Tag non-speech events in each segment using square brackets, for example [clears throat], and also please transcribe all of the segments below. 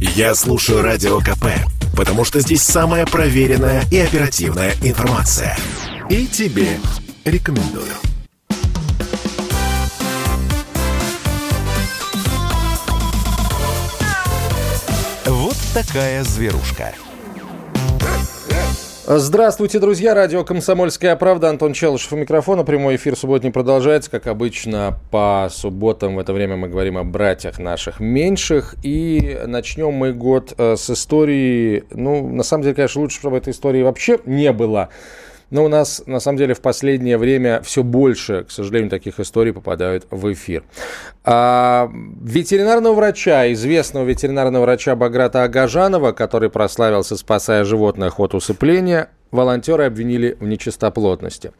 Я слушаю Радио КП, потому что здесь самая проверенная и оперативная информация. И тебе рекомендую. Вот такая зверушка. Здравствуйте, друзья. Радио «Комсомольская правда». Антон Челышев у микрофона. Прямой эфир субботний продолжается. Как обычно, по субботам в это время мы говорим о братьях наших меньших. И начнем мы год э, с истории... Ну, на самом деле, конечно, лучше, чтобы этой истории вообще не было. Но у нас, на самом деле, в последнее время все больше, к сожалению, таких историй попадают в эфир. А, ветеринарного врача, известного ветеринарного врача Баграта Агажанова, который прославился, спасая животных от усыпления, волонтеры обвинили в нечистоплотности.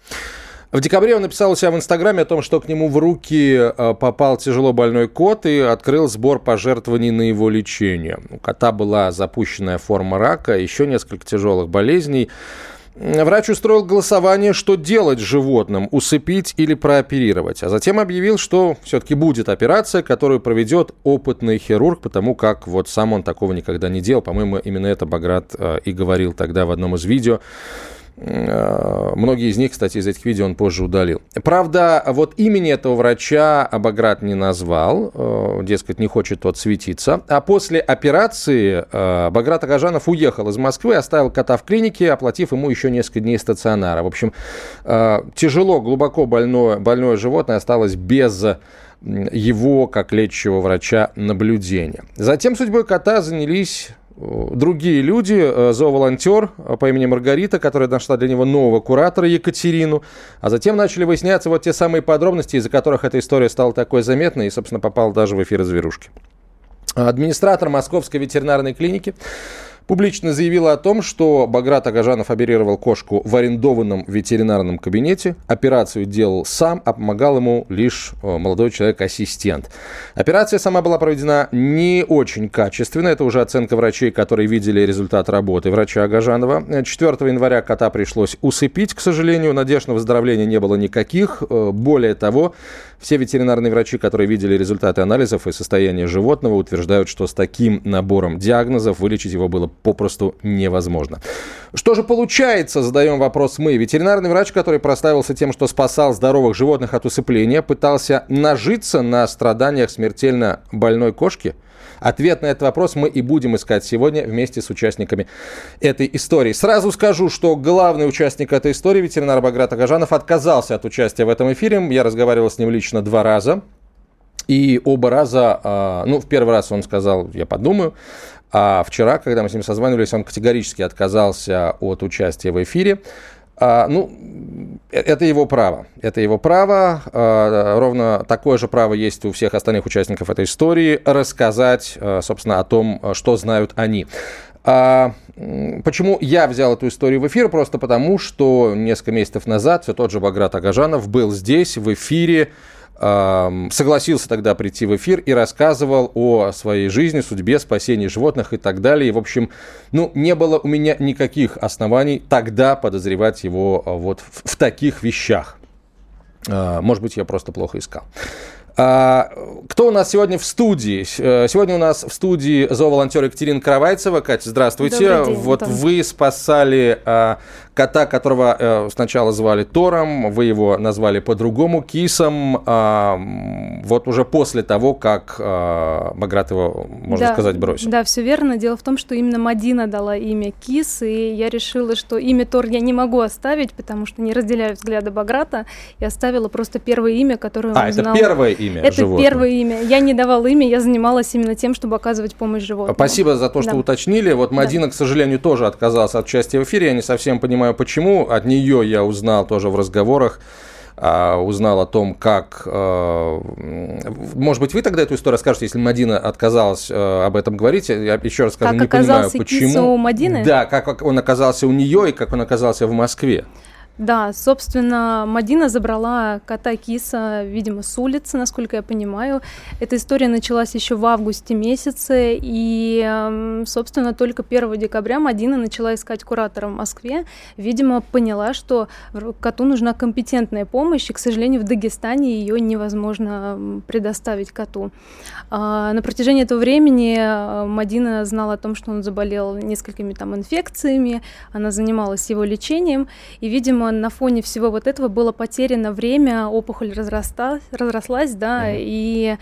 В декабре он написал у себя в Инстаграме о том, что к нему в руки а, попал тяжело больной кот и открыл сбор пожертвований на его лечение. У кота была запущенная форма рака, еще несколько тяжелых болезней. Врач устроил голосование, что делать животным, усыпить или прооперировать. А затем объявил, что все-таки будет операция, которую проведет опытный хирург, потому как вот сам он такого никогда не делал. По-моему, именно это Баграт э, и говорил тогда в одном из видео. Э, многие из них, кстати, из этих видео он позже удалил. Правда, вот имени этого врача Абаград не назвал, э, дескать, не хочет тот светиться. А после операции э, Баграт Агажанов уехал из Москвы, оставил кота в клинике, оплатив ему еще несколько дней стационара. В общем, тяжело, глубоко больное, больное животное осталось без его, как лечащего врача, наблюдения. Затем судьбой кота занялись другие люди, э, зооволонтер э, по имени Маргарита, которая нашла для него нового куратора Екатерину, а затем начали выясняться вот те самые подробности, из-за которых эта история стала такой заметной и, собственно, попала даже в эфир «Зверушки». Администратор Московской ветеринарной клиники публично заявила о том, что Баграт Агажанов оперировал кошку в арендованном ветеринарном кабинете. Операцию делал сам, а помогал ему лишь э, молодой человек-ассистент. Операция сама была проведена не очень качественно. Это уже оценка врачей, которые видели результат работы врача Агажанова. 4 января кота пришлось усыпить, к сожалению. Надежд на выздоровление не было никаких. Э, более того, все ветеринарные врачи, которые видели результаты анализов и состояние животного, утверждают, что с таким набором диагнозов вылечить его было попросту невозможно. Что же получается, задаем вопрос мы. Ветеринарный врач, который прославился тем, что спасал здоровых животных от усыпления, пытался нажиться на страданиях смертельно больной кошки – Ответ на этот вопрос мы и будем искать сегодня вместе с участниками этой истории. Сразу скажу, что главный участник этой истории, ветеринар Баграт Агажанов, отказался от участия в этом эфире. Я разговаривал с ним лично два раза. И оба раза, а, ну, в первый раз он сказал, я подумаю, а вчера, когда мы с ним созванивались, он категорически отказался от участия в эфире. А, ну, э, это его право. Это его право. А, ровно такое же право есть у всех остальных участников этой истории рассказать, а, собственно, о том, что знают они. А, почему я взял эту историю в эфир? Просто потому, что несколько месяцев назад все тот же Баграт Агажанов был здесь, в эфире, согласился тогда прийти в эфир и рассказывал о своей жизни, судьбе, спасении животных и так далее. И, в общем, ну, не было у меня никаких оснований тогда подозревать его а, вот в, в таких вещах. А, может быть, я просто плохо искал. А, кто у нас сегодня в студии? Э, сегодня у нас в студии зооволонтер Екатерина Каравайцева. Катя, здравствуйте. День, вот Антон. вы спасали кота, которого а, сначала звали Тором, вы его назвали по-другому Кисом. А, вот уже после того, как Баграт его, можно да, сказать, бросил. Да, все верно. Дело в том, что именно Мадина дала имя Кис, и я решила, что имя Тор я не могу оставить, потому что не разделяю взгляды Баграта, и оставила просто первое имя, которое он а, узнал. А, это первое имя Это животного. первое имя. Я не давала имя, я занималась именно тем, чтобы оказывать помощь животным. Спасибо за то, что да. уточнили. Вот Мадина, да. к сожалению, тоже отказалась от участия в эфире. Я не совсем понимаю, почему. От нее я узнал тоже в разговорах а, узнал о том, как... А, может быть, вы тогда эту историю расскажете, если Мадина отказалась а, об этом говорить. Я еще раз скажу, как не понимаю, почему. у Мадины? Да, как он оказался у нее и как он оказался в Москве. Да, собственно, Мадина забрала кота Киса, видимо, с улицы, насколько я понимаю. Эта история началась еще в августе месяце, и, эм, собственно, только 1 декабря Мадина начала искать куратора в Москве. Видимо, поняла, что коту нужна компетентная помощь, и, к сожалению, в Дагестане ее невозможно предоставить коту. А, на протяжении этого времени э, Мадина знала о том, что он заболел несколькими там инфекциями, она занималась его лечением, и, видимо, на фоне всего вот этого было потеряно время, опухоль разрасталась, разрослась, да, mm-hmm. и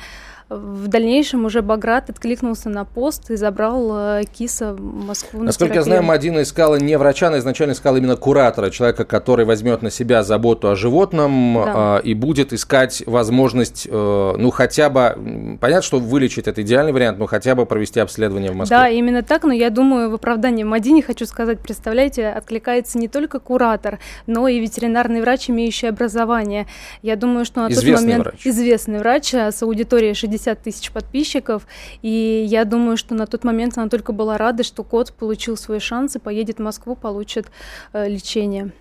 в дальнейшем уже Баграт откликнулся на пост и забрал э, Киса в Москву. Насколько я знаю, Мадина искала не врача, она изначально искала именно куратора, человека, который возьмет на себя заботу о животном да. э, и будет искать возможность, э, ну, хотя бы, понятно, что вылечить это идеальный вариант, но хотя бы провести обследование в Москве. Да, именно так, но я думаю, в оправдании Мадине хочу сказать, представляете, откликается не только куратор, но и ветеринарный врач, имеющий образование. Я думаю, что на известный тот момент врач. известный врач э, с аудиторией 60 50 тысяч подписчиков, и я думаю, что на тот момент она только была рада, что кот получил свой шанс и поедет в Москву, получит э, лечение.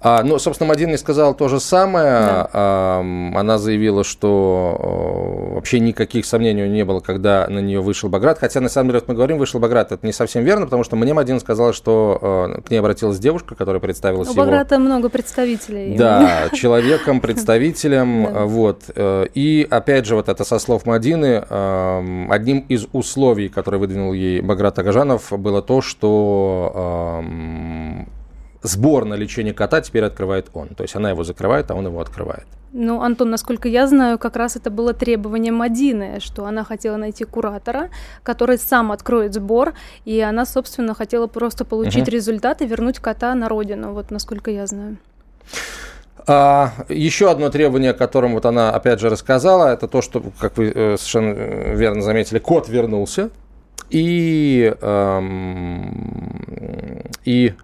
А, ну, собственно, Мадина сказала то же самое. Да. А, она заявила, что вообще никаких сомнений не было, когда на нее вышел Баграт. Хотя, на самом деле, вот мы говорим, вышел Баграт, это не совсем верно, потому что мне Мадина сказала, что э, к ней обратилась девушка, которая представилась У его... Баграта много представителей. Да, [laughs] человеком, представителем. Вот. Э, и, опять же, вот это со слов Мадины, одним из условий, которые выдвинул ей Баграт Агажанов, было то, что сбор на лечение кота теперь открывает он. То есть она его закрывает, а он его открывает. Ну, Антон, насколько я знаю, как раз это было требование Мадины, что она хотела найти куратора, который сам откроет сбор, и она, собственно, хотела просто получить угу. результат и вернуть кота на родину, вот насколько я знаю. А, еще одно требование, о котором вот она опять же рассказала, это то, что, как вы э, совершенно э, верно заметили, кот вернулся. И, эм, и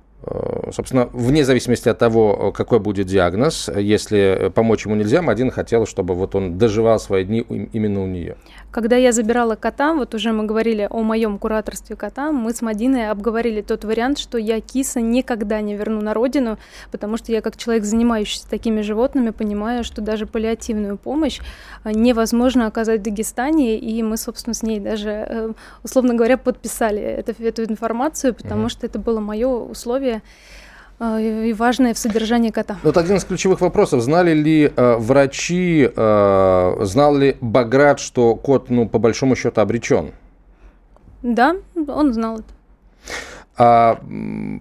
собственно, вне зависимости от того, какой будет диагноз, если помочь ему нельзя, Мадин хотел, чтобы вот он доживал свои дни именно у нее. Когда я забирала кота, вот уже мы говорили о моем кураторстве кота, мы с Мадиной обговорили тот вариант, что я киса никогда не верну на родину, потому что я как человек, занимающийся такими животными, понимаю, что даже паллиативную помощь э, невозможно оказать в Дагестане, и мы, собственно, с ней даже, э, условно говоря, подписали эту, эту информацию, потому mm-hmm. что это было мое условие и важное в содержании кота. Вот один из ключевых вопросов. Знали ли э, врачи, э, знал ли Баграт, что кот, ну, по большому счету, обречен? Да, он знал это. А,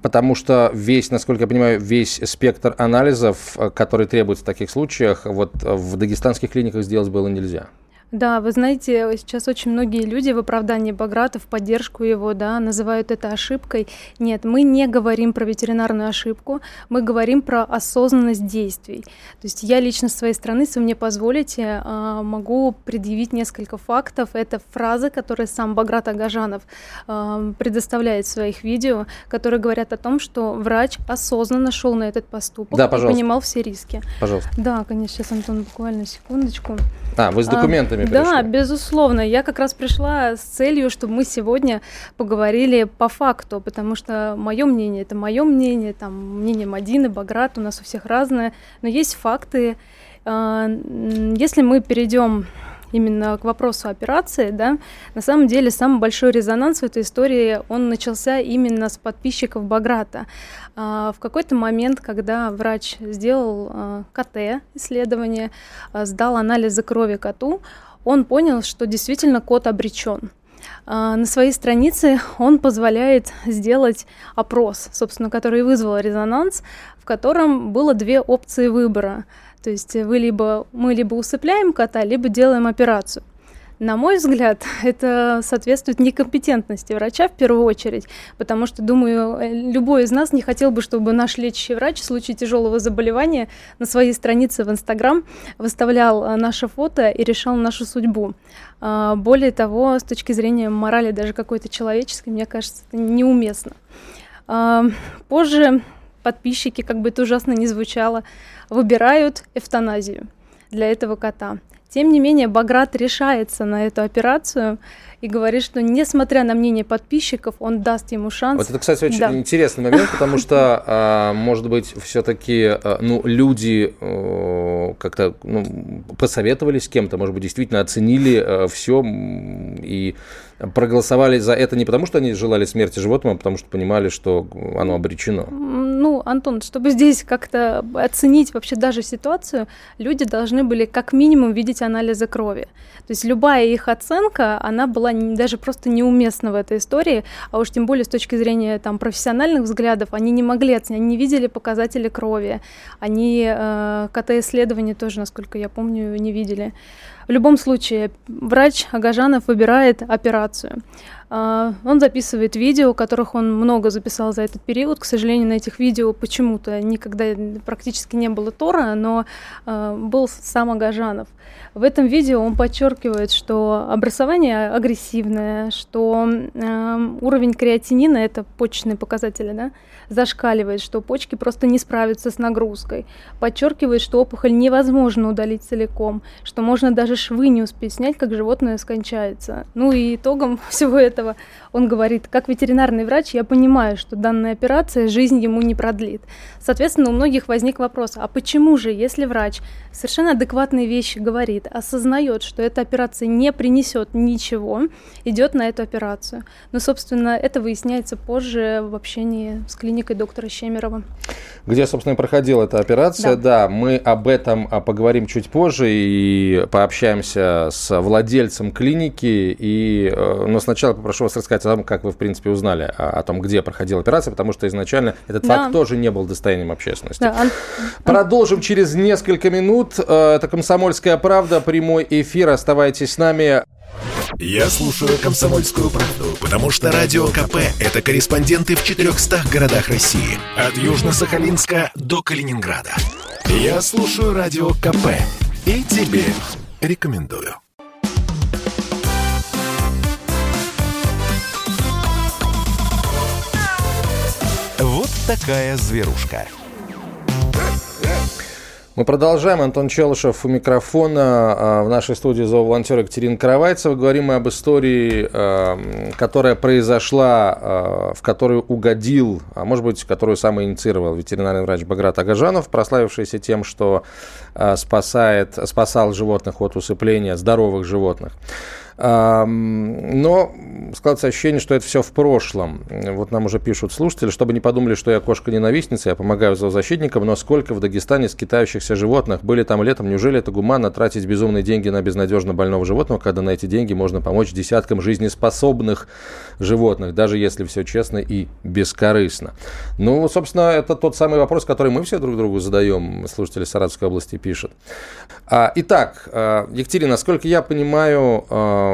потому что весь, насколько я понимаю, весь спектр анализов, э, который требуется в таких случаях, вот в дагестанских клиниках сделать было нельзя. Да, вы знаете, сейчас очень многие люди в оправдании Баграта, в поддержку его, да, называют это ошибкой. Нет, мы не говорим про ветеринарную ошибку, мы говорим про осознанность действий. То есть я лично с своей стороны, если вы мне позволите, а, могу предъявить несколько фактов. Это фразы, которые сам Баграт Агажанов а, предоставляет в своих видео, которые говорят о том, что врач осознанно шел на этот поступок да, и понимал все риски. Пожалуйста. Да, конечно, сейчас, Антон, буквально секундочку. А, вы с а, документами пришли? Да, безусловно. Я как раз пришла с целью, чтобы мы сегодня поговорили по факту, потому что мое мнение это мое мнение, там мнение Мадины, Баграт, у нас у всех разное, но есть факты. А, если мы перейдем именно к вопросу операции, да, на самом деле самый большой резонанс в этой истории, он начался именно с подписчиков Баграта. А, в какой-то момент, когда врач сделал а, КТ исследование, а, сдал анализы крови коту, он понял, что действительно кот обречен. На своей странице он позволяет сделать опрос, собственно, который вызвал резонанс, в котором было две опции выбора. То есть вы либо, мы либо усыпляем кота, либо делаем операцию. На мой взгляд, [laughs] это соответствует некомпетентности врача в первую очередь, потому что, думаю, э, любой из нас не хотел бы, чтобы наш лечащий врач в случае тяжелого заболевания на своей странице в Инстаграм выставлял э, наше фото и решал нашу судьбу. А, более того, с точки зрения морали даже какой-то человеческой, мне кажется, это неуместно. А, позже подписчики, как бы это ужасно не звучало, выбирают эвтаназию для этого кота. Тем не менее, Баграт решается на эту операцию и говорит, что несмотря на мнение подписчиков, он даст ему шанс. Вот это, кстати, очень да. интересный момент, потому что, а, может быть, все-таки а, ну, люди как-то ну, посоветовались с кем-то, может быть, действительно оценили все и проголосовали за это не потому, что они желали смерти животному, а потому что понимали, что оно обречено. Ну, Антон, чтобы здесь как-то оценить вообще даже ситуацию, люди должны были как минимум видеть анализы крови. То есть любая их оценка, она была даже просто неуместна в этой истории, а уж тем более с точки зрения там, профессиональных взглядов, они не могли оценить, они не видели показатели крови, они э, КТ-исследования тоже, насколько я помню, не видели. В любом случае, врач Агажанов выбирает операцию. А, он записывает видео, которых он много записал за этот период. К сожалению, на этих видео почему-то никогда практически не было Тора, но а, был сам Агажанов. В этом видео он подчеркивает, что образование агрессивное, что э, уровень креатинина, это почечные показатели, да, зашкаливает, что почки просто не справятся с нагрузкой. Подчеркивает, что опухоль невозможно удалить целиком, что можно даже швы не успеть снять, как животное скончается. Ну и итогом [laughs] всего этого он говорит, как ветеринарный врач, я понимаю, что данная операция жизнь ему не продлит. Соответственно, у многих возник вопрос, а почему же, если врач совершенно адекватные вещи говорит, осознает, что эта операция не принесет ничего, идет на эту операцию. Но, собственно, это выясняется позже в общении с клиникой доктора Щемерова. Где, собственно, и проходила эта операция. Да. да, мы об этом а, поговорим чуть позже и пообщаемся с владельцем клиники. И, э, но сначала попрошу вас рассказать о том, как вы, в принципе, узнали о, о том, где проходила операция, потому что изначально этот да. факт тоже не был достоянием общественности. Да. Продолжим через несколько минут. Э, это «Комсомольская правда», прямой эфир. Оставайтесь с нами. Я слушаю «Комсомольскую правду», потому что «Радио КП» — это корреспонденты в 400 городах России. От Южно-Сахалинска до Калининграда. Я слушаю «Радио КП» и тебе рекомендую. Такая зверушка. Мы продолжаем. Антон Челышев у микрофона. А, в нашей студии зооволонтер Екатерина Каравайцева. Говорим мы об истории, а, которая произошла, а, в которую угодил, а может быть, которую сам инициировал ветеринарный врач Баграт Агажанов, прославившийся тем, что спасает, спасал животных от усыпления, здоровых животных. Но складывается ощущение, что это все в прошлом. Вот нам уже пишут слушатели, чтобы не подумали, что я кошка-ненавистница, я помогаю зоозащитникам, но сколько в Дагестане скитающихся животных были там летом, неужели это гуманно тратить безумные деньги на безнадежно больного животного, когда на эти деньги можно помочь десяткам жизнеспособных животных, даже если все честно и бескорыстно. Ну, собственно, это тот самый вопрос, который мы все друг другу задаем, слушатели Саратовской области пишут. А, итак, а, Екатерина, насколько я понимаю, а,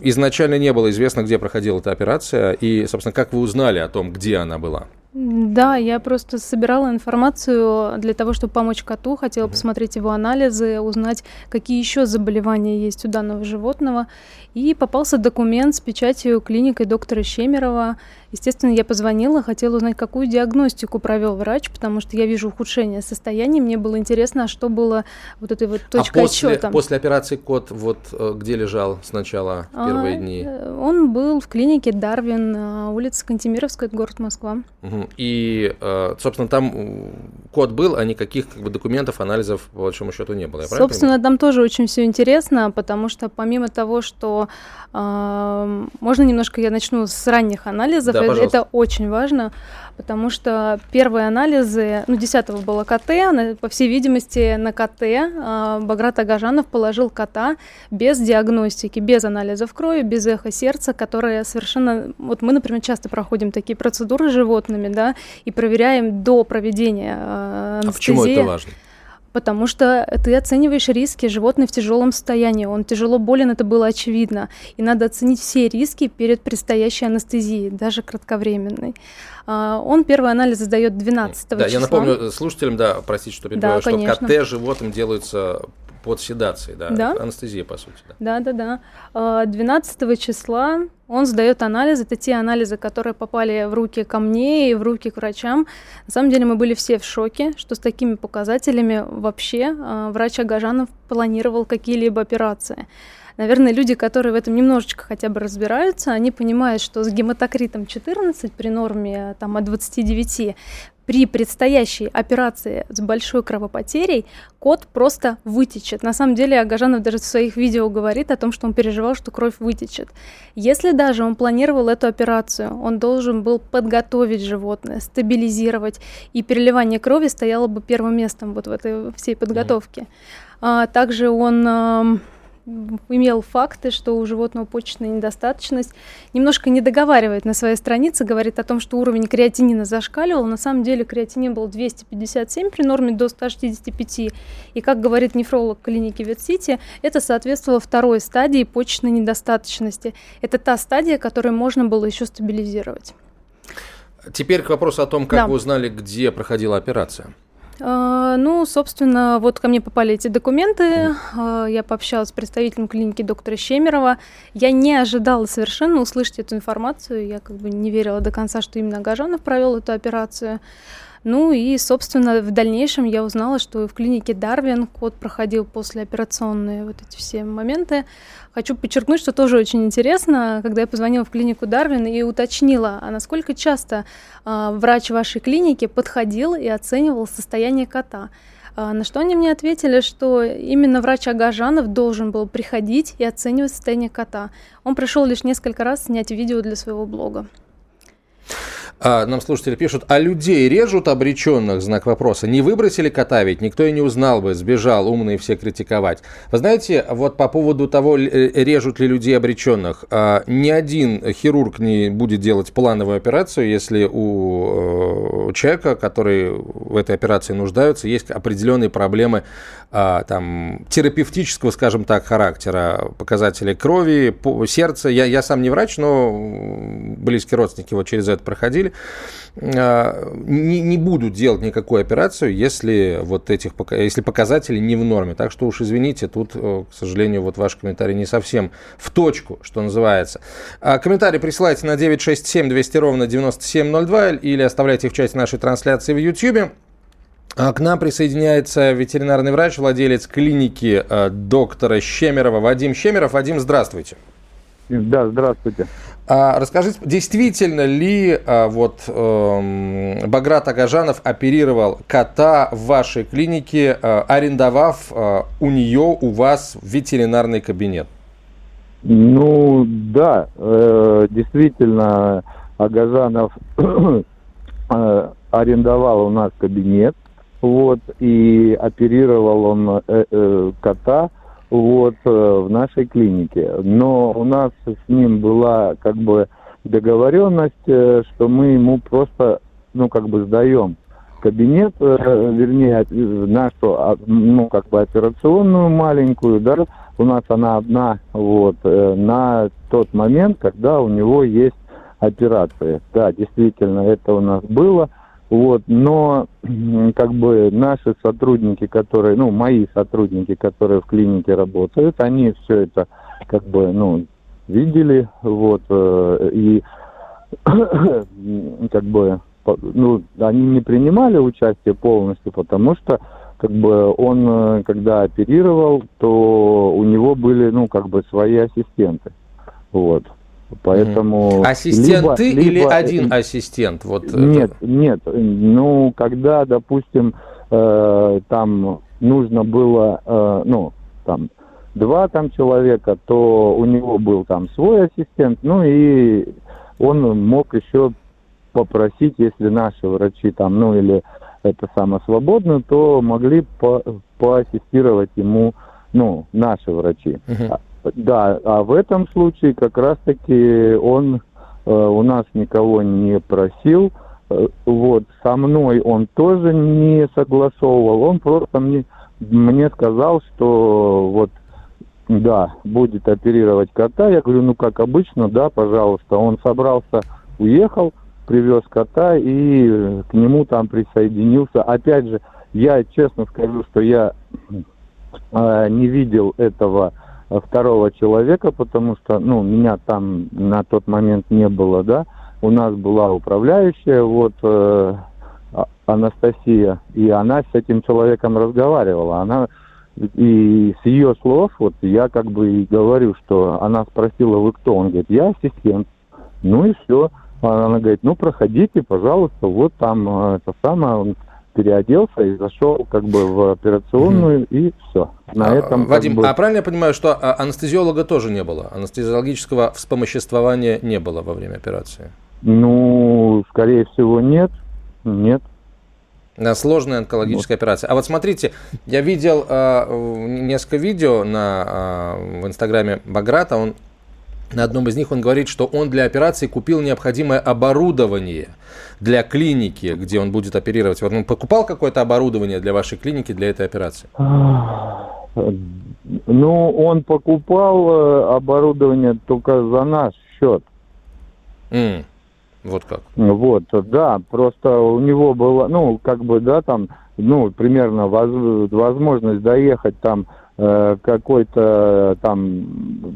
изначально не было известно, где проходила эта операция, и, собственно, как вы узнали о том, где она была? Да, я просто собирала информацию для того, чтобы помочь коту, хотела посмотреть его анализы, узнать, какие еще заболевания есть у данного животного. И попался документ с печатью клиникой доктора Щемерова. Естественно, я позвонила, хотела узнать, какую диагностику провел врач, потому что я вижу ухудшение состояния. Мне было интересно, а что было вот этой вот точкой а после, отсчета. после операции кот вот э, где лежал сначала в первые а, дни? Э, он был в клинике Дарвин, улица Кантемировская, город Москва. Угу. И, э, собственно, там код был, а никаких как бы, документов, анализов, по большому счету, не было. Я Собственно, там тоже очень все интересно, потому что помимо того, что можно немножко я начну с ранних анализов. Да, это, это очень важно, потому что первые анализы, ну, 10 было КТ, по всей видимости, на КТ а, Баграт Агажанов положил кота без диагностики, без анализов крови, без эхо сердца, которые совершенно... Вот мы, например, часто проходим такие процедуры с животными, да, и проверяем до проведения анестезии. А почему это важно? потому что ты оцениваешь риски, животное в тяжелом состоянии, он тяжело болен, это было очевидно, и надо оценить все риски перед предстоящей анестезией, даже кратковременной. А, он первый анализ сдает 12 да, числа. Я напомню слушателям, да, простите, что перебиваю, да, что КТ животным делаются под седацией, да, да? анестезия, по сути. Да, да, да. да. 12 числа Он сдает анализы, это те анализы, которые попали в руки ко мне и в руки к врачам. На самом деле мы были все в шоке, что с такими показателями вообще э, врач Агажанов планировал какие-либо операции. Наверное, люди, которые в этом немножечко хотя бы разбираются, они понимают, что с гематокритом 14 при норме там, от 29 при предстоящей операции с большой кровопотерей кот просто вытечет. На самом деле Агажанов даже в своих видео говорит о том, что он переживал, что кровь вытечет. Если даже он планировал эту операцию, он должен был подготовить животное, стабилизировать, и переливание крови стояло бы первым местом вот в этой всей подготовке. Mm-hmm. А, также он имел факты, что у животного почечная недостаточность, немножко не договаривает на своей странице, говорит о том, что уровень креатинина зашкаливал. На самом деле креатинин был 257 при норме до 165. И, как говорит нефролог клиники Ветсити, это соответствовало второй стадии почечной недостаточности. Это та стадия, которую можно было еще стабилизировать. Теперь к вопросу о том, как да. вы узнали, где проходила операция. А, ну, собственно, вот ко мне попали эти документы. А, я пообщалась с представителем клиники доктора Щемерова. Я не ожидала совершенно услышать эту информацию. Я как бы не верила до конца, что именно Гажанов провел эту операцию. Ну и, собственно, в дальнейшем я узнала, что в клинике Дарвин кот проходил послеоперационные вот эти все моменты. Хочу подчеркнуть, что тоже очень интересно, когда я позвонила в клинику Дарвин и уточнила, а насколько часто э, врач вашей клиники подходил и оценивал состояние кота. А, на что они мне ответили, что именно врач Агажанов должен был приходить и оценивать состояние кота. Он пришел лишь несколько раз снять видео для своего блога. А, нам слушатели пишут, а людей режут обреченных, знак вопроса. Не выбросили кота ведь, никто и не узнал бы, сбежал, умные все критиковать. Вы знаете, вот по поводу того, э, режут ли людей обреченных, а, ни один хирург не будет делать плановую операцию, если у э, человека, который в этой операции нуждаются, есть определенные проблемы а, там, терапевтического, скажем так, характера, показатели крови, сердца. Я, я сам не врач, но близкие родственники вот через это проходили автомобиль, а, не, не будут делать никакую операцию, если вот этих если показатели не в норме. Так что уж извините, тут, э, к сожалению, вот ваш комментарий не совсем в точку, что называется. А комментарий присылайте на 967 200 ровно 9702 или оставляйте в чате нашей трансляции в YouTube. А к нам присоединяется ветеринарный врач, владелец клиники э, доктора Щемерова Вадим Щемеров. Вадим, здравствуйте. Да, здравствуйте. А, расскажите, действительно ли а, вот э, Баграт Агажанов оперировал кота в вашей клинике, э, арендовав э, у нее, у вас ветеринарный кабинет? Ну да, э, действительно, Агажанов [clears throat] э, арендовал у нас кабинет, вот, и оперировал он э, кота вот э, в нашей клинике. Но у нас с ним была как бы договоренность, э, что мы ему просто, ну, как бы сдаем кабинет, э, вернее, нашу, а, ну, как бы операционную маленькую, да, у нас она одна, вот, на тот момент, когда у него есть операция. Да, действительно, это у нас было. Вот, но как бы наши сотрудники, которые, ну, мои сотрудники, которые в клинике работают, они все это как бы, ну, видели, вот, э, и [coughs] как бы, ну, они не принимали участие полностью, потому что как бы он, э, когда оперировал, то у него были, ну, как бы свои ассистенты, вот. Поэтому ассистент либо, ты или один ассистент? Вот нет, это... нет. Ну, когда, допустим, э, там нужно было, э, ну, там два там человека, то у него был там свой ассистент, ну и он мог еще попросить, если наши врачи там, ну или это самое свободно, то могли по поассистировать ему, ну, наши врачи. Uh-huh. Да, а в этом случае как раз-таки он э, у нас никого не просил. Э, вот, со мной он тоже не согласовывал. Он просто мне, мне сказал, что вот, да, будет оперировать кота. Я говорю, ну, как обычно, да, пожалуйста. Он собрался, уехал, привез кота и к нему там присоединился. Опять же, я честно скажу, что я э, не видел этого второго человека, потому что, ну, меня там на тот момент не было, да, у нас была управляющая, вот, э, а, Анастасия, и она с этим человеком разговаривала, она, и с ее слов, вот, я как бы и говорю, что она спросила, вы кто? Он говорит, я ассистент. Ну и все. Она говорит, ну проходите, пожалуйста, вот там э, это самое, переоделся и зашел как бы в операционную угу. и все. На а, этом, Вадим, бы... а правильно я понимаю, что а, анестезиолога тоже не было? Анестезиологического вспомоществования не было во время операции? Ну, скорее всего, нет. Нет. Сложная онкологическая вот. операция. А вот смотрите, я видел э, несколько видео на, э, в инстаграме Баграта. Он на одном из них он говорит, что он для операции купил необходимое оборудование для клиники, где он будет оперировать. Он покупал какое-то оборудование для вашей клиники для этой операции? Ну, он покупал э, оборудование только за наш счет. Mm. Вот как? Вот, да, просто у него было, ну, как бы, да, там, ну, примерно воз, возможность доехать там какой-то там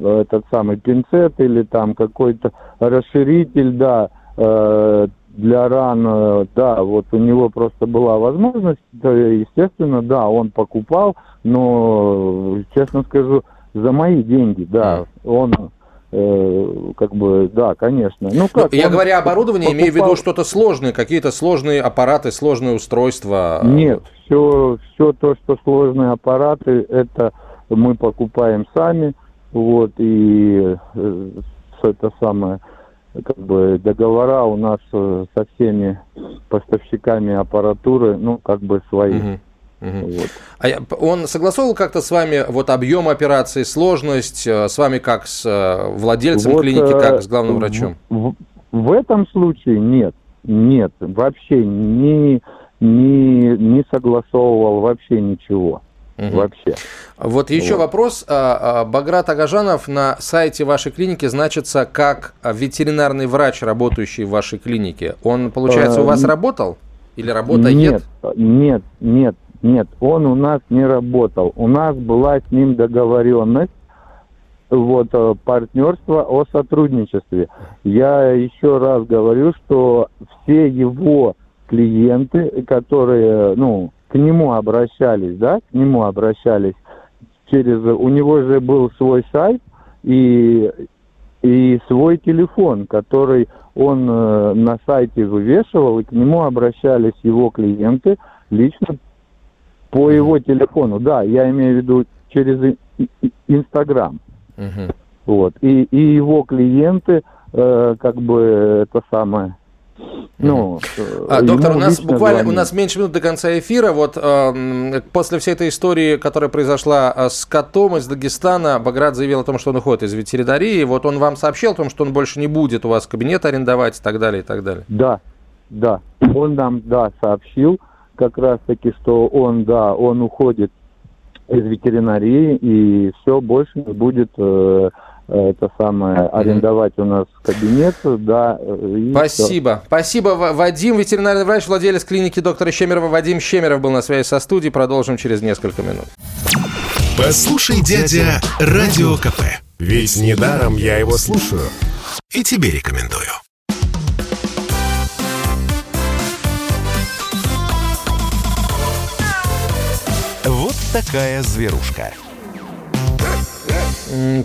этот самый пинцет или там какой-то расширитель, да, э, для ран, э, да, вот у него просто была возможность, естественно, да, он покупал, но, честно скажу, за мои деньги, да, он Э, как бы, да, конечно. Ну, как, я говоря оборудование, покупал... имею в виду что-то сложное, какие-то сложные аппараты, сложные устройства. Нет, все, все то, что сложные аппараты, это мы покупаем сами, вот, и э, это самое, как бы договора у нас э, со всеми поставщиками аппаратуры, ну, как бы свои. Угу. Угу. Вот. А он согласовал как-то с вами вот объем операции, сложность, э, с вами как с э, владельцем вот, клиники, как э, с главным врачом? В, в этом случае нет, нет, вообще не, не, не согласовывал вообще ничего. Угу. Вообще. Вот еще вот. вопрос. А, а, Баграт Агажанов на сайте вашей клиники значится как ветеринарный врач, работающий в вашей клинике. Он, получается, у вас работал? Или работает? Нет, нет, нет. Нет, он у нас не работал. У нас была с ним договоренность, вот, э, партнерство о сотрудничестве. Я еще раз говорю, что все его клиенты, которые, ну, к нему обращались, да, к нему обращались через, у него же был свой сайт и, и свой телефон, который он э, на сайте вывешивал, и к нему обращались его клиенты лично по его телефону, да, я имею в виду через Инстаграм. Угу. Вот. И, и его клиенты, э, как бы это самое. Ну, а, доктор, у нас буквально звонит. у нас меньше минут до конца эфира. Вот э, после всей этой истории, которая произошла э, с котом из Дагестана, Баграт заявил о том, что он уходит из ветеринарии. Вот он вам сообщил о том, что он больше не будет у вас кабинет арендовать и так далее, и так далее. Да, да. Он нам, да, сообщил как раз-таки, что он, да, он уходит из ветеринарии и все больше не будет э, это самое арендовать у нас кабинет, да. Спасибо, все. спасибо, Вадим, ветеринарный врач, владелец клиники доктора Щемерова. Вадим Щемеров был на связи со студией. Продолжим через несколько минут. Послушай, дядя, радио КП. Ведь недаром я его слушаю и тебе рекомендую. Такая зверушка.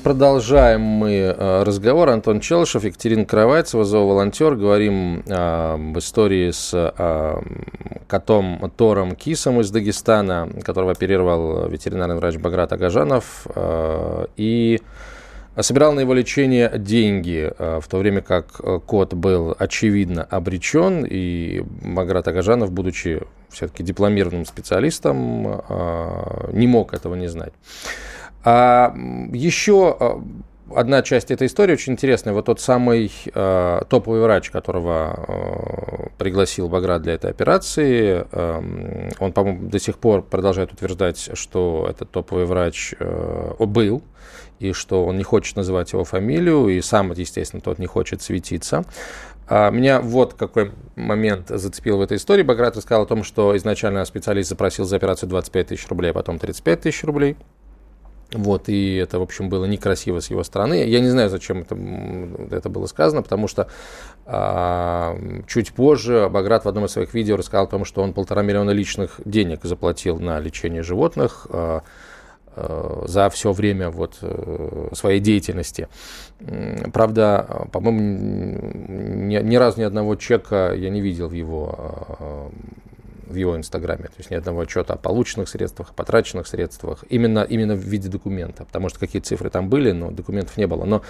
Продолжаем мы э, разговор. Антон Челышев, Екатерина Кровайцева, зооволонтер. Говорим об истории с э, котом Тором Кисом из Дагестана, которого оперировал ветеринарный врач Баграт Агажанов. Э, и собирал на его лечение деньги, в то время как кот был очевидно обречен, и Маграт Агажанов, будучи все-таки дипломированным специалистом, а, не мог этого не знать. А еще а, одна часть этой истории очень интересная. Вот тот самый э, топовый врач, которого э, пригласил Баграт для этой операции, э, он, по-моему, до сих пор продолжает утверждать, что этот топовый врач э, был, и что он не хочет называть его фамилию, и сам, естественно, тот не хочет светиться. А меня вот какой момент зацепил в этой истории. Баграт рассказал о том, что изначально специалист запросил за операцию 25 тысяч рублей, а потом 35 тысяч рублей. Вот, и это, в общем, было некрасиво с его стороны. Я не знаю, зачем это, это было сказано, потому что а, чуть позже Баграт в одном из своих видео рассказал о том, что он полтора миллиона личных денег заплатил на лечение животных а, за все время вот, а, своей деятельности. Правда, по-моему, ни, ни разу ни одного чека я не видел в его а, в его инстаграме. То есть ни одного отчета о полученных средствах, о потраченных средствах, именно, именно в виде документа. Потому что какие цифры там были, но документов не было. Но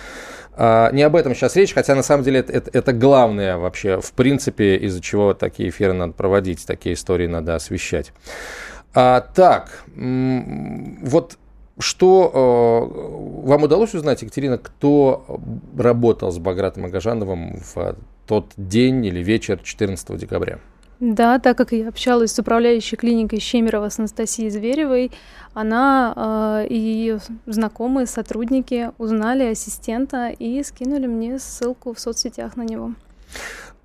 а, не об этом сейчас речь, хотя на самом деле это, это, это главное вообще, в принципе, из-за чего такие эфиры надо проводить, такие истории надо освещать. А, так, вот что э, вам удалось узнать, Екатерина, кто работал с Багратом Агажановым в тот день или вечер 14 декабря? Да, так как я общалась с управляющей клиникой Щемерова с Анастасией Зверевой, она э, и ее знакомые, сотрудники узнали ассистента и скинули мне ссылку в соцсетях на него.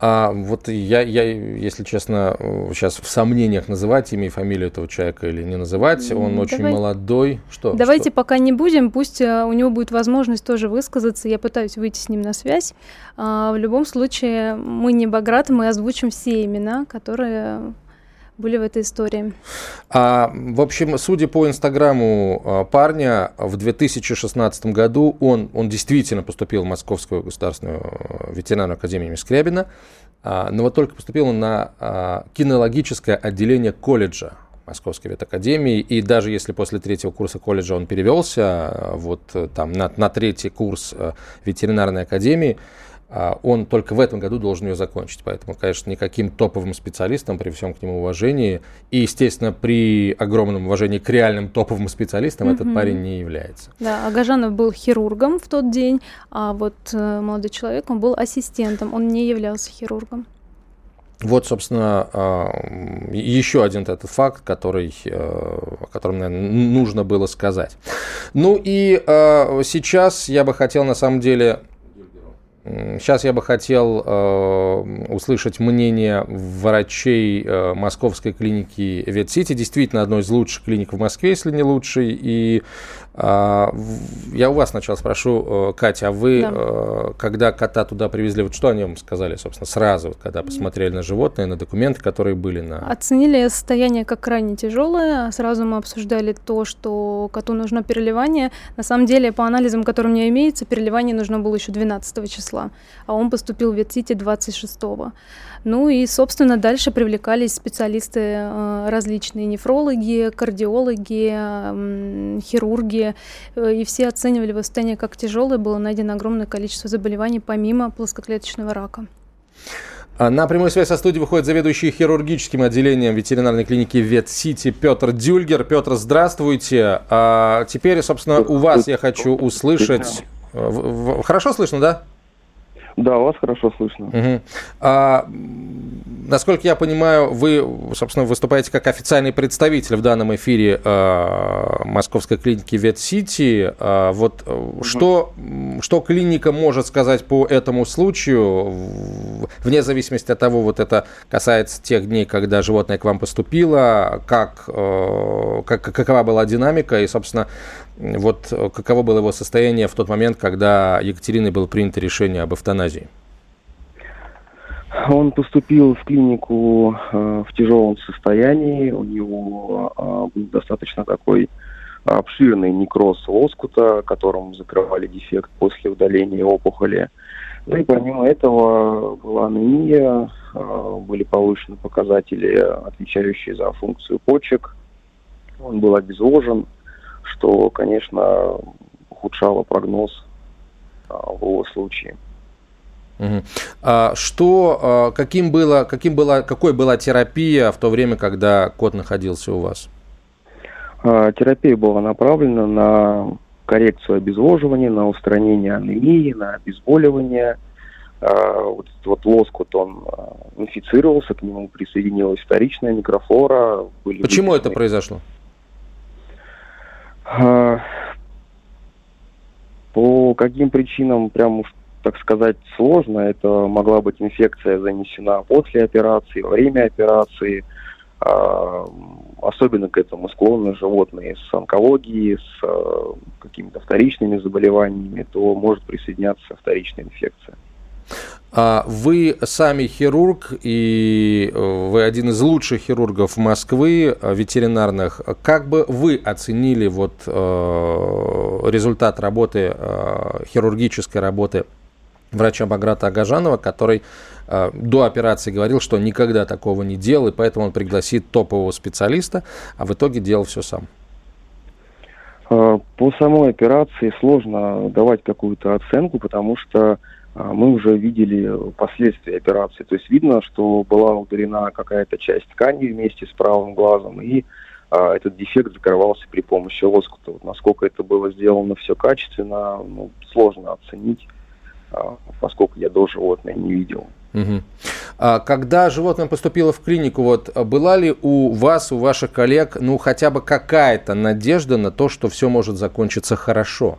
А вот я, я, если честно, сейчас в сомнениях называть имя и фамилию этого человека или не называть. Он Давай. очень молодой. Что? Давайте что? пока не будем, пусть э, у него будет возможность тоже высказаться. Я пытаюсь выйти с ним на связь. А, в любом случае, мы не Баграт, мы озвучим все имена, которые были в этой истории? А, в общем, судя по инстаграму а, парня, в 2016 году он, он действительно поступил в Московскую государственную а, ветеринарную академию имени а, но вот только поступил он на а, кинологическое отделение колледжа Московской ветакадемии, и даже если после третьего курса колледжа он перевелся а, вот там на, на третий курс ветеринарной академии, он только в этом году должен ее закончить. Поэтому, конечно, никаким топовым специалистом, при всем к нему уважении, и, естественно, при огромном уважении к реальным топовым специалистам mm-hmm. этот парень не является. Да, Агажанов был хирургом в тот день, а вот э, молодой человек, он был ассистентом, он не являлся хирургом. Вот, собственно, э, еще один этот факт, который, э, о котором, наверное, нужно было сказать. Ну и сейчас я бы хотел, на самом деле, Сейчас я бы хотел э, услышать мнение врачей э, московской клиники Ветсити. Действительно, одной из лучших клиник в Москве, если не лучшей. И я у вас сначала спрошу, э, Катя, а вы, да. Э, когда кота туда привезли, вот что о нем сказали, собственно, сразу, когда посмотрели на животное, на документы, которые были на... Оценили состояние как крайне тяжелое. Сразу мы обсуждали то, что коту нужно переливание. На самом деле, по анализам, которые у меня имеются, переливание нужно было еще 12 числа, а он поступил в Ветсити 26 -го. Ну и, собственно, дальше привлекались специалисты э, различные, нефрологи, кардиологи, хирурги, э, и все оценивали его состояние как тяжелое, было найдено огромное количество заболеваний помимо плоскоклеточного рака. А на прямую связь со студией выходит заведующий хирургическим отделением ветеринарной клиники Ветсити Петр Дюльгер. Петр, здравствуйте. А теперь, собственно, у вас я хочу услышать... Э, хорошо слышно, да? Да, вас хорошо слышно. Угу. А, насколько я понимаю, вы, собственно, выступаете как официальный представитель в данном эфире э, московской клиники Ветсити. А, вот угу. что, что клиника может сказать по этому случаю, вне зависимости от того, вот это касается тех дней, когда животное к вам поступило, как, э, как, какова была динамика и, собственно, вот каково было его состояние в тот момент, когда Екатериной было принято решение об эвтаназии? Он поступил в клинику э, в тяжелом состоянии. У него э, был достаточно такой обширный некроз лоскута, которым закрывали дефект после удаления опухоли. Ну и помимо этого была анемия, э, были повышены показатели, отвечающие за функцию почек. Он был обезвожен, что, конечно, ухудшало прогноз в его случае. А что, а, каким было, каким была, какой была терапия в то время, когда кот находился у вас? А, терапия была направлена на коррекцию обезвоживания, на устранение анемии, на обезболивание. А, вот этот вот лоскут, он инфицировался, к нему присоединилась вторичная микрофлора. Были Почему это произошло? По каким причинам, прям уж так сказать, сложно. Это могла быть инфекция занесена после операции, во время операции. А, особенно к этому склонны животные с онкологией, с э, какими-то вторичными заболеваниями, то может присоединяться вторичная инфекция. А вы сами хирург, и э, вы один из лучших хирургов Москвы, э, ветеринарных. Как бы вы оценили вот э, результат работы, хирургической работы врача Баграта Агажанова, который до операции говорил, что никогда такого не делал, и поэтому он пригласит топового специалиста, а в итоге делал все сам? По самой операции сложно давать какую-то оценку, потому что мы уже видели последствия операции. То есть видно, что была удалена какая-то часть ткани вместе с правым глазом, и а, этот дефект закрывался при помощи лоскута. Вот насколько это было сделано все качественно, ну, сложно оценить, а, поскольку я до животное не видел. Угу. А когда животное поступило в клинику, вот была ли у вас, у ваших коллег, ну хотя бы какая-то надежда на то, что все может закончиться хорошо?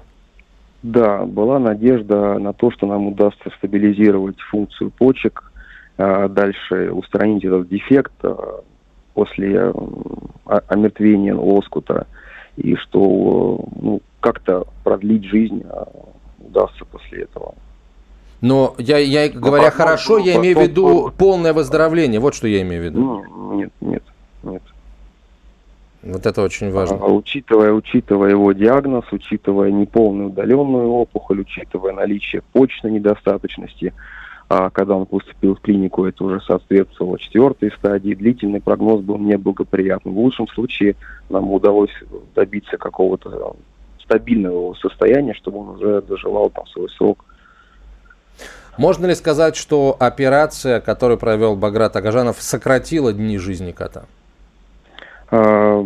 Да, была надежда на то, что нам удастся стабилизировать функцию почек, а дальше устранить этот дефект а, после омертвения лоскута, и что ну, как-то продлить жизнь а, удастся после этого. Но я, я говоря ну, хорошо, я имею в виду полное выздоровление. Вот что я имею в виду. Нет, нет, нет. Вот это очень важно. А, учитывая, учитывая его диагноз, учитывая неполную удаленную опухоль, учитывая наличие почечной недостаточности, а когда он поступил в клинику, это уже соответствовало четвертой стадии, длительный прогноз был неблагоприятным. В лучшем случае нам удалось добиться какого-то стабильного состояния, чтобы он уже доживал там свой срок. Можно ли сказать, что операция, которую провел Баграт Агажанов, сократила дни жизни кота? А,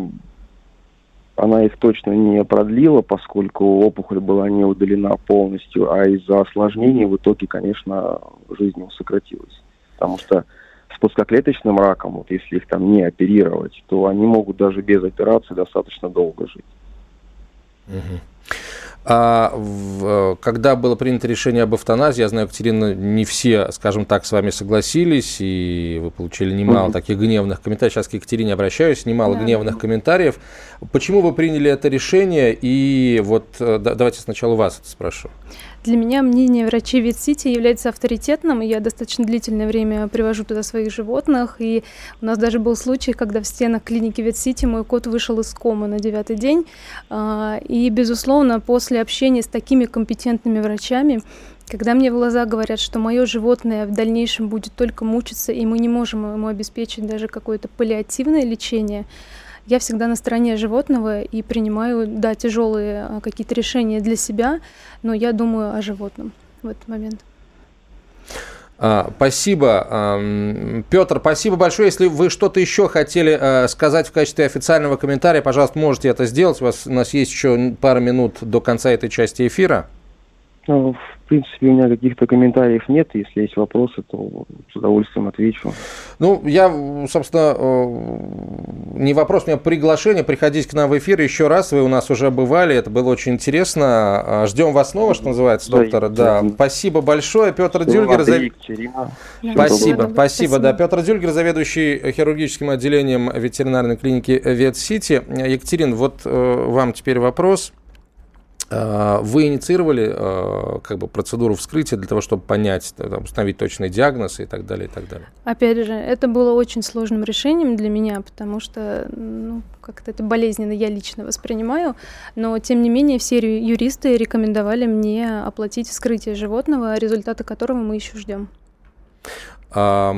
она их точно не продлила, поскольку опухоль была не удалена полностью, а из-за осложнений в итоге, конечно, жизнь его сократилась. Потому что с плоскоклеточным раком, вот если их там не оперировать, то они могут даже без операции достаточно долго жить. Угу. А в, когда было принято решение об эвтаназии, я знаю, Екатерина, не все, скажем так, с вами согласились, и вы получили немало mm-hmm. таких гневных комментариев. Сейчас к Екатерине обращаюсь, немало да. гневных комментариев. Почему вы приняли это решение? И вот э, давайте сначала вас это спрошу. Для меня мнение врачей Ветсити является авторитетным, и я достаточно длительное время привожу туда своих животных, и у нас даже был случай, когда в стенах клиники Ветсити мой кот вышел из комы на девятый день, а, и, безусловно, после общения с такими компетентными врачами, когда мне в глаза говорят, что мое животное в дальнейшем будет только мучиться, и мы не можем ему обеспечить даже какое-то паллиативное лечение, я всегда на стороне животного и принимаю, да, тяжелые а, какие-то решения для себя, но я думаю о животном в этот момент. А, спасибо. Петр, спасибо большое. Если вы что-то еще хотели а, сказать в качестве официального комментария, пожалуйста, можете это сделать. У, вас, у нас есть еще пара минут до конца этой части эфира. Ну, в принципе, у меня каких-то комментариев нет. Если есть вопросы, то с удовольствием отвечу. Ну, я, собственно, э, не вопрос, у меня приглашение. Приходите к нам в эфир еще раз. Вы у нас уже бывали. Это было очень интересно. А, ждем вас снова, что называется, доктор. Да, да. спасибо большое. Петр Всего Дюльгер. За... Екатерина. Спасибо, спасибо, спасибо. Да, Петр Дюльгер, заведующий хирургическим отделением ветеринарной клиники Ветсити. Екатерин, вот э, вам теперь вопрос. Вы инициировали а, как бы процедуру вскрытия для того, чтобы понять, там, установить точный диагноз и так далее, и так далее? Опять же, это было очень сложным решением для меня, потому что ну, как-то это болезненно я лично воспринимаю, но тем не менее все юристы рекомендовали мне оплатить вскрытие животного, результаты которого мы еще ждем. А,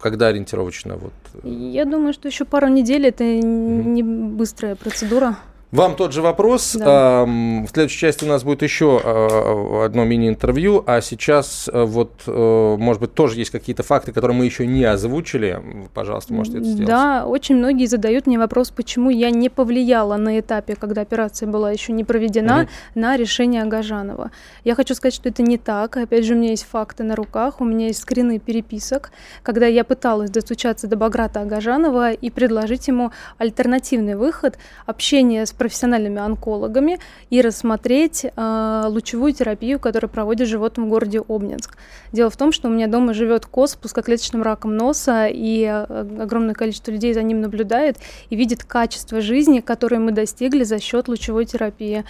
когда ориентировочно? Вот? Я думаю, что еще пару недель это не быстрая процедура. Вам тот же вопрос. Да. В следующей части у нас будет еще а, одно мини-интервью, а сейчас э, вот, э, может быть, тоже есть какие-то факты, которые мы еще не озвучили. Пожалуйста, можете это сделать. Да, очень многие задают мне вопрос, почему я не повлияла на этапе, когда операция была еще не проведена, угу. на решение Агажанова. Я хочу сказать, что это не так. Опять же, у меня есть факты на руках, у меня есть скрины переписок, когда я пыталась достучаться до Баграта Агажанова и предложить ему альтернативный выход, общение с профессиональными онкологами и рассмотреть э, лучевую терапию, которую проводит животным в городе Обнинск. Дело в том, что у меня дома живет кос с плоскоклеточным раком носа, и э, огромное количество людей за ним наблюдает и видит качество жизни, которое мы достигли за счет лучевой терапии.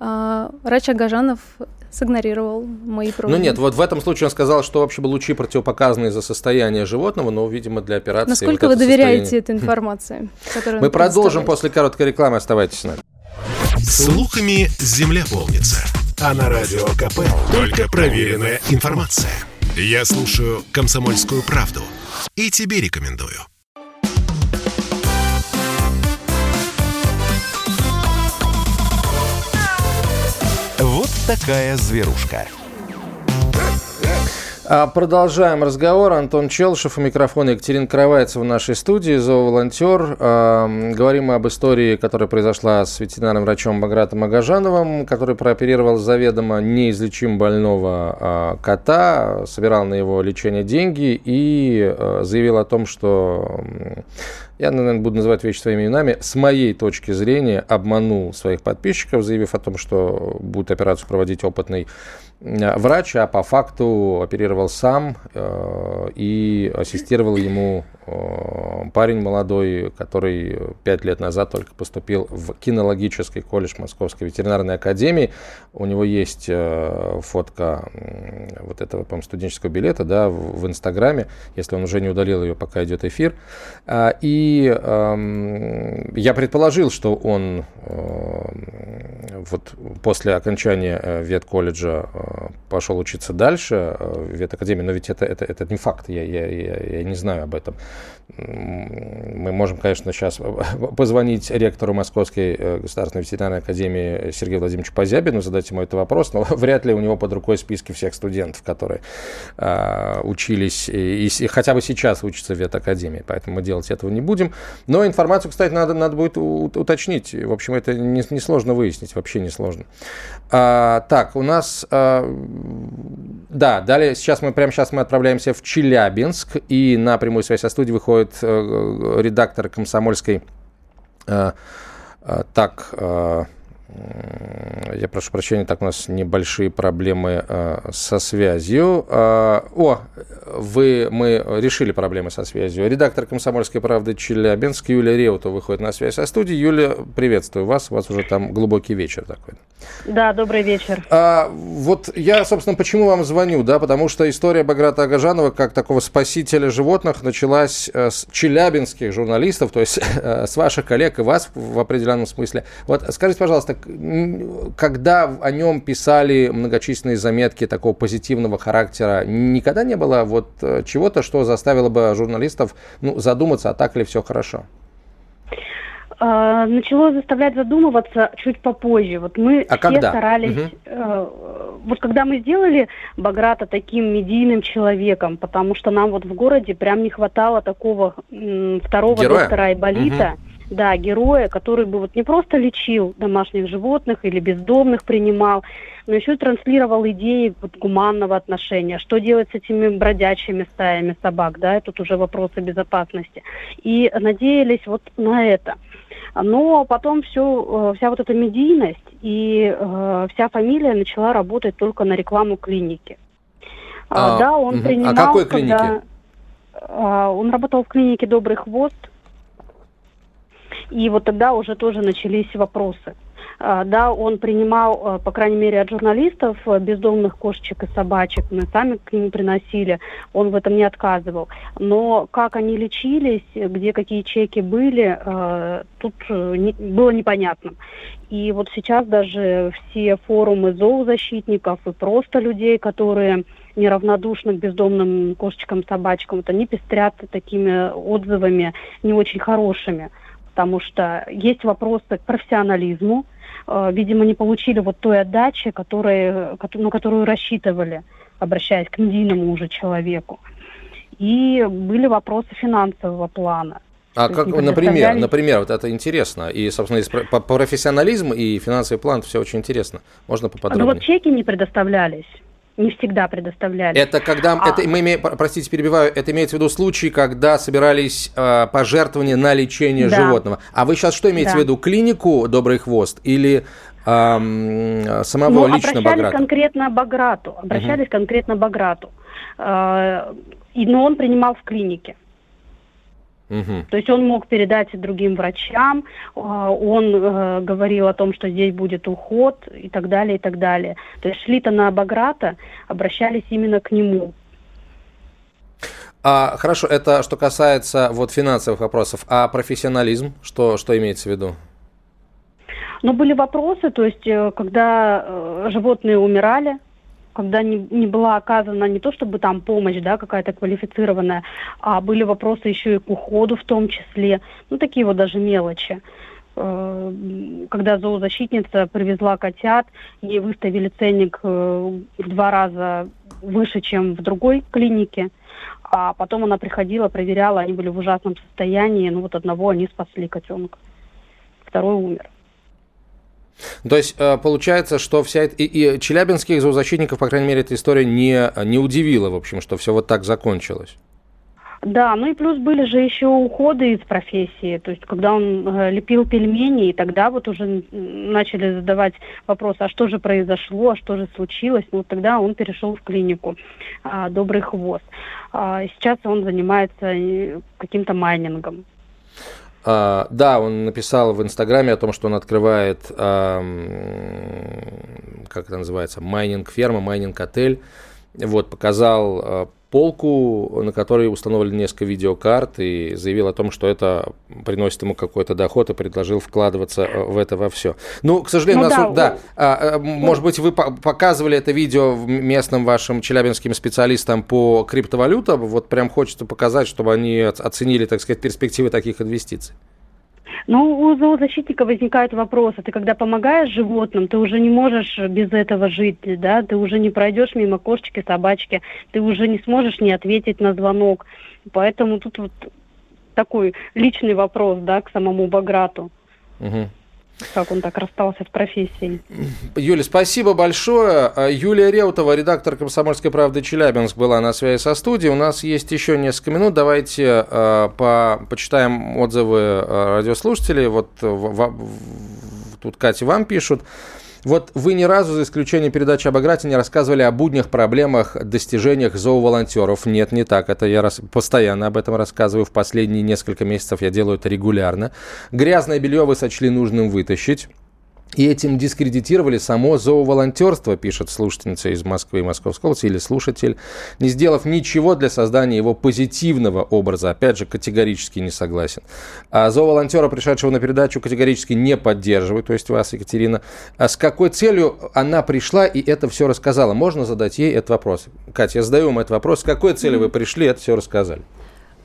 Э, Рач Агажанов сигнорировал мои просьбы. Ну нет, вот в этом случае он сказал, что вообще бы лучи противопоказаны из-за состояния животного, но, видимо, для операции... Насколько вот вы доверяете состояние... этой информации? Мы продолжим после короткой рекламы, оставайтесь с нами. Слухами земля полнится, а на радио КП только проверенная информация. Я слушаю «Комсомольскую правду» и тебе рекомендую. Такая зверушка. А, продолжаем разговор. Антон Челшев у микрофона Екатерина Кровайцева в нашей студии, зооволонтер. Говорим мы об истории, которая произошла с ветеринарным врачом Багратом Агажановым, который прооперировал заведомо неизлечим больного а, кота, собирал на его лечение деньги и а, заявил о том, что я, наверное, буду называть вещи своими именами, с моей точки зрения обманул своих подписчиков, заявив о том, что будет операцию проводить опытный врач, а по факту оперировал сам э, и ассистировал ему э, парень молодой, который пять лет назад только поступил в кинологический колледж Московской ветеринарной академии. У него есть фотка вот этого, по-моему, студенческого билета да, в, Инстаграме, если он уже не удалил ее, пока идет эфир. И э, я предположил, что он э, вот после окончания ветколледжа пошел учиться дальше в ветакадемии, но ведь это, это, это не факт, я, я, я, я не знаю об этом. Мы можем, конечно, сейчас позвонить ректору Московской э, государственной ветеринарной академии Сергею Владимировичу Позябину, задать ему этот вопрос, но [laughs] вряд ли у него под рукой списки всех студентов, которые э, учились и, и хотя бы сейчас учатся в ветакадемии, поэтому мы делать этого не будем. Но информацию, кстати, надо, надо будет уточнить. В общем, это несложно не, не выяснить, вообще несложно. А, так, у нас... А, да, далее, сейчас мы, прямо сейчас мы отправляемся в Челябинск, и на прямую связь со студией выходит э, редактор комсомольской... Э, э, так, я прошу прощения, так у нас небольшие проблемы э, со связью. Э, о, вы, мы решили проблемы со связью. Редактор «Комсомольской правды» Челябинск Юлия Реутова выходит на связь со студией. Юлия, приветствую вас. У вас уже там глубокий вечер такой. Да, добрый вечер. А, вот я, собственно, почему вам звоню, да, потому что история Баграта Агажанова как такого спасителя животных началась э, с челябинских журналистов, то есть э, с ваших коллег и вас в определенном смысле. Вот скажите, пожалуйста, когда о нем писали многочисленные заметки такого позитивного характера, никогда не было вот э, чего-то, что заставило бы журналистов ну, задуматься, а так ли все хорошо? А, начало заставлять задумываться чуть попозже. Вот мы а все когда? старались, угу. э, вот когда мы сделали Баграта таким медийным человеком, потому что нам вот в городе прям не хватало такого м, второго Героя? доктора Айболита. Угу да, героя, который бы вот не просто лечил домашних животных или бездомных принимал, но еще и транслировал идеи вот, гуманного отношения, что делать с этими бродячими стаями собак, да, тут уже вопросы безопасности. И надеялись вот на это. Но потом все, э, вся вот эта медийность и э, вся фамилия начала работать только на рекламу клиники. А, да, он угу. принимал... А какой клинике? Когда, э, он работал в клинике «Добрый хвост», и вот тогда уже тоже начались вопросы. А, да, он принимал, а, по крайней мере, от журналистов а, бездомных кошечек и собачек. Мы сами к нему приносили, он в этом не отказывал. Но как они лечились, где какие чеки были, тут э, было непонятно. И вот сейчас даже все форумы зоозащитников и просто людей, которые неравнодушны к бездомным кошечкам, собачкам, вот они пестрят такими отзывами не очень хорошими потому что есть вопросы к профессионализму. Э, видимо, не получили вот той отдачи, которой, на которую рассчитывали, обращаясь к медийному уже человеку. И были вопросы финансового плана. А как, например, например, вот это интересно. И, собственно, по профессионализм и финансовый план все очень интересно. Можно поподробнее? Ну вот чеки не предоставлялись. Не всегда предоставляли. Это когда, а... это мы имеем, простите, перебиваю, это имеется в виду случаи, когда собирались э, пожертвования на лечение да. животного. А вы сейчас что имеете да. в виду, клинику «Добрый хвост» или э, самого ну, лично обращались Баграта? конкретно Баграту, обращались угу. конкретно Баграту. Э, но он принимал в клинике. Угу. То есть он мог передать другим врачам, э, он э, говорил о том, что здесь будет уход и так далее, и так далее. То есть шли-то на Баграта, обращались именно к нему. А, хорошо, это что касается вот финансовых вопросов. А профессионализм, что, что имеется в виду? Ну, были вопросы, то есть, э, когда э, животные умирали, когда не, не была оказана не то чтобы там помощь, да, какая-то квалифицированная, а были вопросы еще и к уходу в том числе, ну такие вот даже мелочи. Э, когда зоозащитница привезла котят, ей выставили ценник э, в два раза выше, чем в другой клинике, а потом она приходила, проверяла, они были в ужасном состоянии, ну вот одного они спасли котенка, второй умер. То есть э, получается, что вся. И, и челябинских зоозащитников, по крайней мере, эта история не, не удивила, в общем, что все вот так закончилось. Да, ну и плюс были же еще уходы из профессии. То есть, когда он э, лепил пельмени, и тогда вот уже начали задавать вопрос, а что же произошло, а что же случилось. Ну, тогда он перешел в клинику э, «Добрый хвост». А сейчас он занимается э, каким-то майнингом. А, да, он написал в Инстаграме о том, что он открывает, а, как это называется, майнинг-ферма, майнинг-отель. Вот, показал а, полку, на которой установлены несколько видеокарт, и заявил о том, что это приносит ему какой-то доход, и предложил вкладываться э, в это во все. Ну, к сожалению, ну, нас, да, да а, может быть, вы показывали это видео местным вашим челябинским специалистам по криптовалютам, вот прям хочется показать, чтобы они оценили, так сказать, перспективы таких инвестиций. Ну, у зоозащитника возникают вопросы. Ты когда помогаешь животным, ты уже не можешь без этого жить, да, ты уже не пройдешь мимо кошечки, собачки, ты уже не сможешь не ответить на звонок. Поэтому тут вот такой личный вопрос, да, к самому Баграту. Угу. Как он так расстался с профессией. Юля, спасибо большое. А, Юлия Реутова, редактор «Комсомольской правды» Челябинск, была на связи со студией. У нас есть еще несколько минут. Давайте э, по, почитаем отзывы э, радиослушателей. Вот в, в, тут Катя вам пишут. Вот вы ни разу, за исключением передачи об Аграте, не рассказывали о буднях, проблемах, достижениях зооволонтеров. Нет, не так. Это я раз, постоянно об этом рассказываю. В последние несколько месяцев я делаю это регулярно. Грязное белье вы сочли нужным вытащить. И этим дискредитировали само зооволонтерство, пишет слушательница из Москвы и Московской области, или слушатель, не сделав ничего для создания его позитивного образа. Опять же, категорически не согласен. А зооволонтера, пришедшего на передачу, категорически не поддерживает, то есть вас, Екатерина. А с какой целью она пришла и это все рассказала? Можно задать ей этот вопрос? Катя, я задаю вам этот вопрос. С какой целью вы пришли, это все рассказали?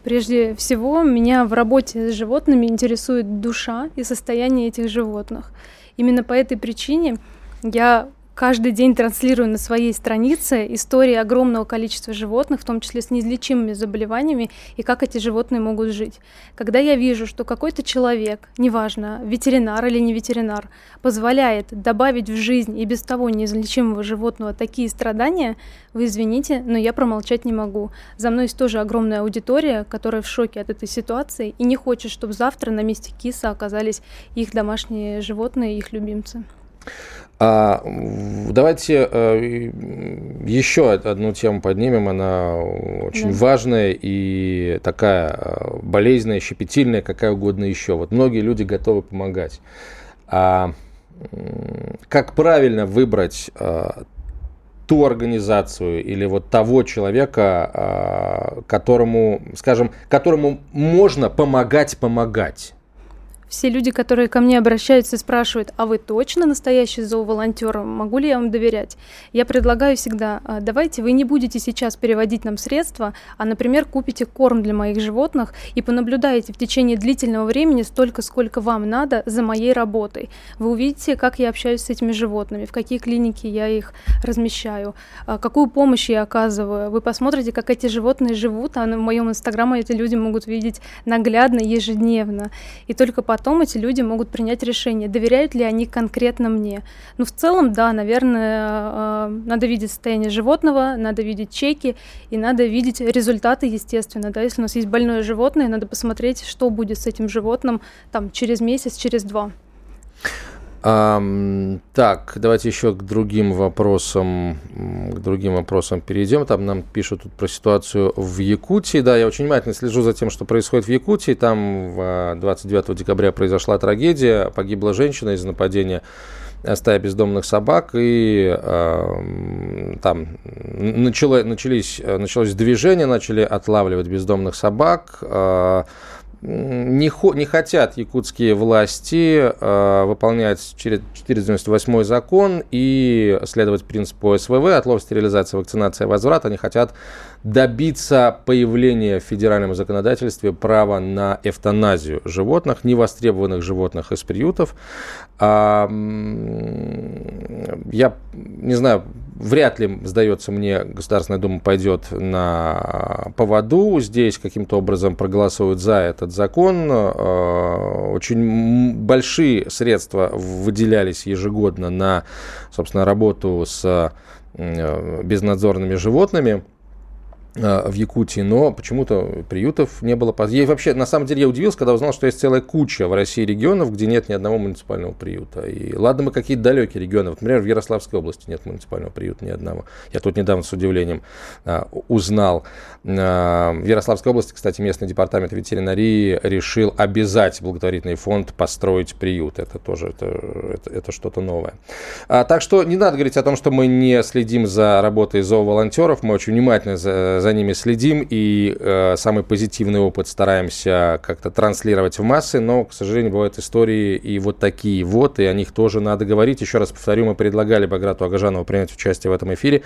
Прежде всего, меня в работе с животными интересует душа и состояние этих животных. Именно по этой причине я каждый день транслирую на своей странице истории огромного количества животных, в том числе с неизлечимыми заболеваниями, и как эти животные могут жить. Когда я вижу, что какой-то человек, неважно, ветеринар или не ветеринар, позволяет добавить в жизнь и без того неизлечимого животного такие страдания, вы извините, но я промолчать не могу. За мной есть тоже огромная аудитория, которая в шоке от этой ситуации и не хочет, чтобы завтра на месте киса оказались их домашние животные, их любимцы. А, давайте э, еще одну тему поднимем. Она очень да. важная и такая э, болезненная, щепетильная, какая угодно еще. Вот многие люди готовы помогать. А, как правильно выбрать а, ту организацию или вот того человека, а, которому, скажем, которому можно помогать помогать? Все люди, которые ко мне обращаются и спрашивают, а вы точно настоящий зооволонтер, могу ли я вам доверять? Я предлагаю всегда, «А, давайте вы не будете сейчас переводить нам средства, а, например, купите корм для моих животных и понаблюдаете в течение длительного времени столько, сколько вам надо за моей работой. Вы увидите, как я общаюсь с этими животными, в какие клиники я их размещаю, а, какую помощь я оказываю. Вы посмотрите, как эти животные живут, а в моем инстаграме эти люди могут видеть наглядно, ежедневно. И только по потом эти люди могут принять решение, доверяют ли они конкретно мне. Ну, в целом, да, наверное, э, надо видеть состояние животного, надо видеть чеки, и надо видеть результаты, естественно, да, если у нас есть больное животное, надо посмотреть, что будет с этим животным там через месяц, через два. Так, давайте еще к другим вопросам, к другим вопросам перейдем. Там нам пишут тут про ситуацию в Якутии. Да, я очень внимательно слежу за тем, что происходит в Якутии. Там 29 декабря произошла трагедия, погибла женщина из-за нападения стаи бездомных собак, и э, там начало, начались, началось движение, начали отлавливать бездомных собак. Э, не, хо, не хотят якутские власти э, выполнять 498 закон и следовать принципу СВВ, отлов, стерилизация, вакцинация, возврат. Они хотят добиться появления в федеральном законодательстве права на эвтаназию животных, невостребованных животных из приютов. А, я не знаю, вряд ли, сдается мне, Государственная Дума пойдет на поводу, здесь каким-то образом проголосуют за этот закон. А, очень большие средства выделялись ежегодно на, собственно, работу с безнадзорными животными. Э, в Якутии, но почему-то приютов не было. Я вообще, на самом деле, я удивился, когда узнал, что есть целая куча в России регионов, где нет ни одного муниципального приюта. И ладно, мы какие-то далекие регионы. Вот, например, в Ярославской области нет муниципального приюта ни одного. Я тут недавно с удивлением а, узнал. А, в Ярославской области, кстати, местный департамент ветеринарии решил обязать благотворительный фонд построить приют. Это тоже это, это, это что-то новое. А, так что не надо говорить о том, что мы не следим за работой зооволонтеров. Мы очень внимательно за, за за ними следим и э, самый позитивный опыт стараемся как-то транслировать в массы, но, к сожалению, бывают истории и вот такие вот, и о них тоже надо говорить. Еще раз повторю, мы предлагали Баграту Агажанову принять участие в этом эфире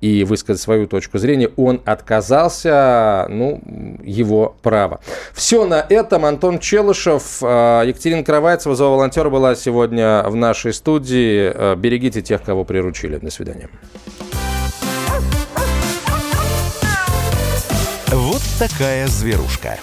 и высказать свою точку зрения. Он отказался, ну, его право. Все на этом. Антон Челышев, э, Екатерина Кровайцева, зооволонтер была сегодня в нашей студии. Э, берегите тех, кого приручили. До свидания. Такая зверушка.